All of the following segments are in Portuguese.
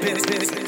business.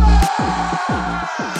Música